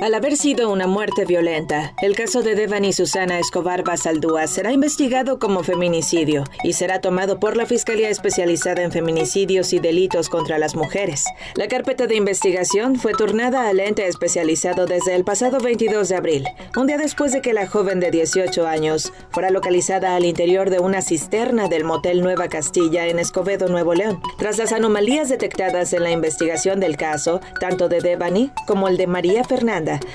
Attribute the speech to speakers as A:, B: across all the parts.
A: Al haber sido una muerte violenta, el caso de Devani Susana Escobar Basaldúa será investigado como feminicidio y será tomado por la Fiscalía Especializada en Feminicidios y Delitos contra las Mujeres. La carpeta de investigación fue turnada al ente especializado desde el pasado 22 de abril, un día después de que la joven de 18 años fuera localizada al interior de una cisterna del motel Nueva Castilla en Escobedo, Nuevo León. Tras las anomalías detectadas en la investigación del caso, tanto de Devani como el de María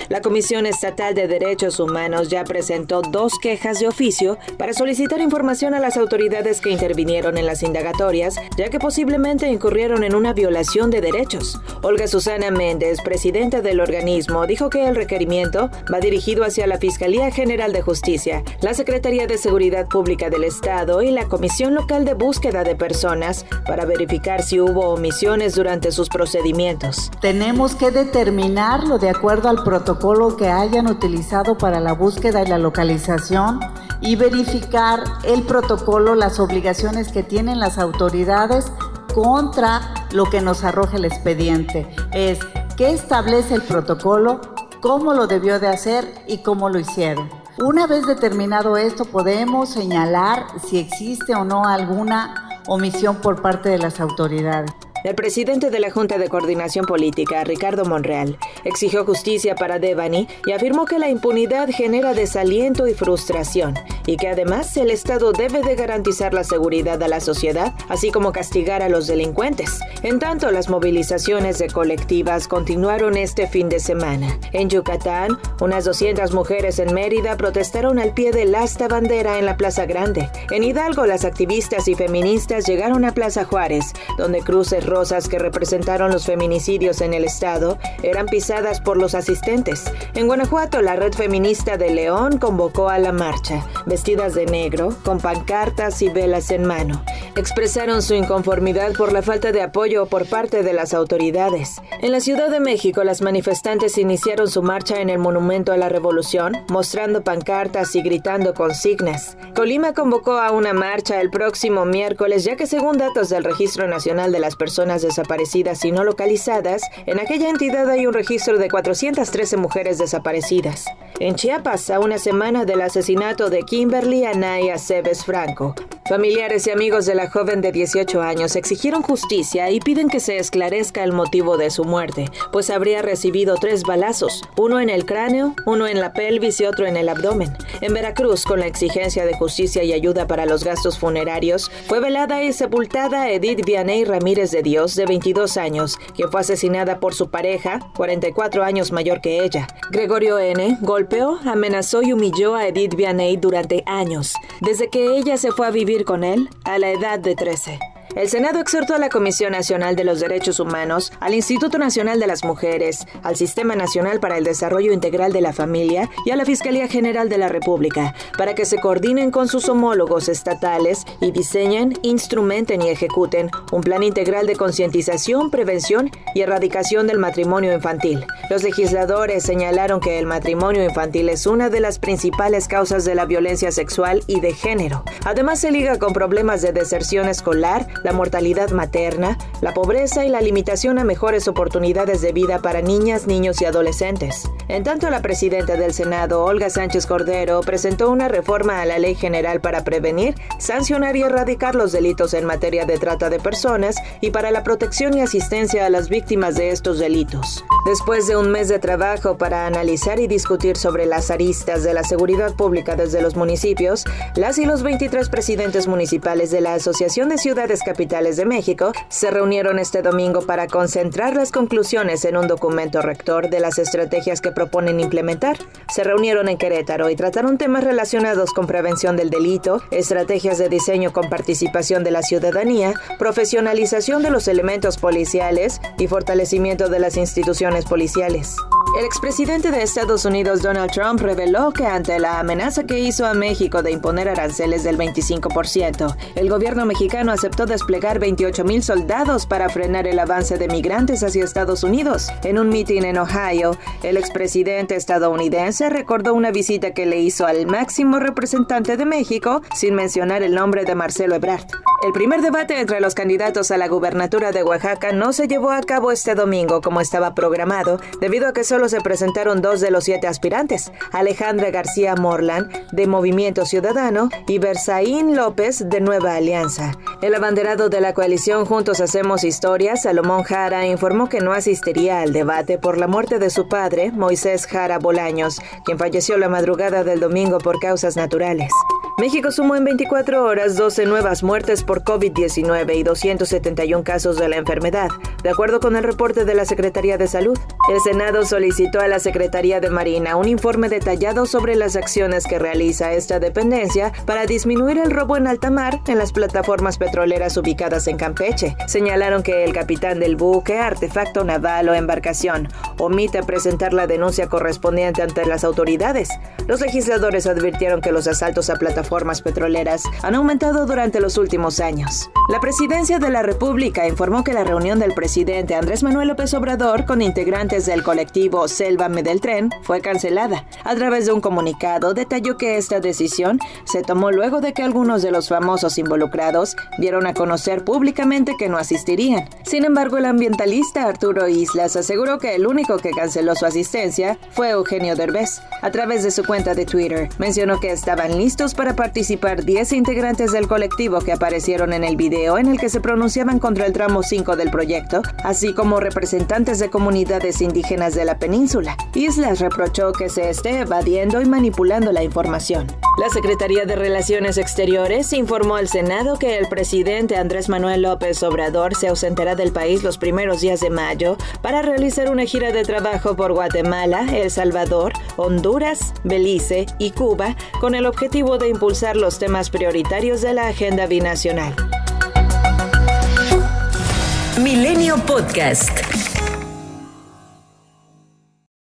A: La Comisión Estatal de Derechos Humanos ya presentó dos quejas de oficio para solicitar información a las autoridades que intervinieron en las indagatorias, ya que posiblemente incurrieron en una violación de derechos. Olga Susana Méndez, presidenta del organismo, dijo que el requerimiento va dirigido hacia la Fiscalía General de Justicia, la Secretaría de Seguridad Pública del Estado y la Comisión Local de Búsqueda de Personas para verificar si hubo omisiones durante sus procedimientos.
B: Tenemos que determinarlo de acuerdo al protocolo que hayan utilizado para la búsqueda y la localización y verificar el protocolo, las obligaciones que tienen las autoridades contra lo que nos arroja el expediente. Es qué establece el protocolo, cómo lo debió de hacer y cómo lo hicieron. Una vez determinado esto, podemos señalar si existe o no alguna omisión por parte de las autoridades.
A: El presidente de la Junta de Coordinación Política, Ricardo Monreal, exigió justicia para Devani y afirmó que la impunidad genera desaliento y frustración y que además el Estado debe de garantizar la seguridad a la sociedad, así como castigar a los delincuentes. En tanto, las movilizaciones de colectivas continuaron este fin de semana. En Yucatán, unas 200 mujeres en Mérida protestaron al pie del asta bandera en la Plaza Grande. En Hidalgo, las activistas y feministas llegaron a Plaza Juárez, donde cruces rosas que representaron los feminicidios en el estado eran pisadas por los asistentes. En Guanajuato, la red feminista de León convocó a la marcha, vestidas de negro, con pancartas y velas en mano. Expresaron su inconformidad por la falta de apoyo por parte de las autoridades. En la Ciudad de México, las manifestantes iniciaron su marcha en el Monumento a la Revolución, mostrando pancartas y gritando consignas. Colima convocó a una marcha el próximo miércoles, ya que según datos del Registro Nacional de las Personas desaparecidas y no localizadas, en aquella entidad hay un registro de 413 mujeres desaparecidas. En Chiapas, a una semana del asesinato de Kimberly Anaya Cebes Franco, familiares y amigos de la joven de 18 años exigieron justicia y piden que se esclarezca el motivo de su muerte, pues habría recibido tres balazos, uno en el cráneo, uno en la pelvis y otro en el abdomen. En Veracruz, con la exigencia de justicia y ayuda para los gastos funerarios, fue velada y sepultada Edith Vianey Ramírez de Dios de 22 años, que fue asesinada por su pareja, 44 años mayor que ella. Gregorio N. golpeó, amenazó y humilló a Edith Vianney durante años, desde que ella se fue a vivir con él a la edad de 13. El Senado exhortó a la Comisión Nacional de los Derechos Humanos, al Instituto Nacional de las Mujeres, al Sistema Nacional para el Desarrollo Integral de la Familia y a la Fiscalía General de la República para que se coordinen con sus homólogos estatales y diseñen, instrumenten y ejecuten un plan integral de concientización, prevención y erradicación del matrimonio infantil. Los legisladores señalaron que el matrimonio infantil es una de las principales causas de la violencia sexual y de género. Además se liga con problemas de deserción escolar, la mortalidad materna, la pobreza y la limitación a mejores oportunidades de vida para niñas, niños y adolescentes. En tanto, la presidenta del Senado, Olga Sánchez Cordero, presentó una reforma a la Ley General para prevenir, sancionar y erradicar los delitos en materia de trata de personas y para la protección y asistencia a las víctimas de estos delitos. Después de un mes de trabajo para analizar y discutir sobre las aristas de la seguridad pública desde los municipios, las y los 23 presidentes municipales de la Asociación de Ciudades capitales de México se reunieron este domingo para concentrar las conclusiones en un documento rector de las estrategias que proponen implementar. Se reunieron en Querétaro y trataron temas relacionados con prevención del delito, estrategias de diseño con participación de la ciudadanía, profesionalización de los elementos policiales y fortalecimiento de las instituciones policiales. El expresidente de Estados Unidos Donald Trump reveló que ante la amenaza que hizo a México de imponer aranceles del 25%, el gobierno mexicano aceptó desplegar 28 mil soldados para frenar el avance de migrantes hacia Estados Unidos. En un mitin en Ohio, el expresidente estadounidense recordó una visita que le hizo al máximo representante de México sin mencionar el nombre de Marcelo Ebrard. El primer debate entre los candidatos a la gubernatura de Oaxaca no se llevó a cabo este domingo como estaba programado, debido a que solo se presentaron dos de los siete aspirantes, Alejandra García Morland, de Movimiento Ciudadano, y Berzaín López, de Nueva Alianza. El abanderado de la coalición Juntos Hacemos Historia, Salomón Jara, informó que no asistiría al debate por la muerte de su padre, Moisés Jara Bolaños, quien falleció la madrugada del domingo por causas naturales. México sumó en 24 horas 12 nuevas muertes por COVID-19 y 271 casos de la enfermedad, de acuerdo con el reporte de la Secretaría de Salud. El Senado solicitó a la Secretaría de Marina un informe detallado sobre las acciones que realiza esta dependencia para disminuir el robo en alta mar en las plataformas petroleras ubicadas en Campeche. Señalaron que el capitán del buque, artefacto naval o embarcación omite presentar la denuncia correspondiente ante las autoridades. Los legisladores advirtieron que los asaltos a plataformas petroleras han aumentado durante los últimos años. La presidencia de la República informó que la reunión del presidente Andrés Manuel López Obrador con integrantes del colectivo Selva del Tren fue cancelada. A través de un comunicado detalló que esta decisión se tomó luego de que algunos de los famosos involucrados dieron a conocer públicamente que no asistirían. Sin embargo, el ambientalista Arturo Islas aseguró que el único que canceló su asistencia fue Eugenio Derbez. A través de su cuenta de Twitter, mencionó que estaban listos para participar 10 integrantes del colectivo que aparecieron en el video en el que se pronunciaban contra el tramo 5 del proyecto, así como representantes de comunidades indígenas de la península. Islas reprochó que se esté evadiendo y manipulando la información. La Secretaría de Relaciones Exteriores informó al Senado que el presidente Andrés Manuel López Obrador se ausentará del país los primeros días de mayo para realizar una gira de trabajo por Guatemala, El Salvador, Honduras, Belice y Cuba con el objetivo de impulsar los temas prioritarios de la agenda binacional.
C: Milenio Podcast.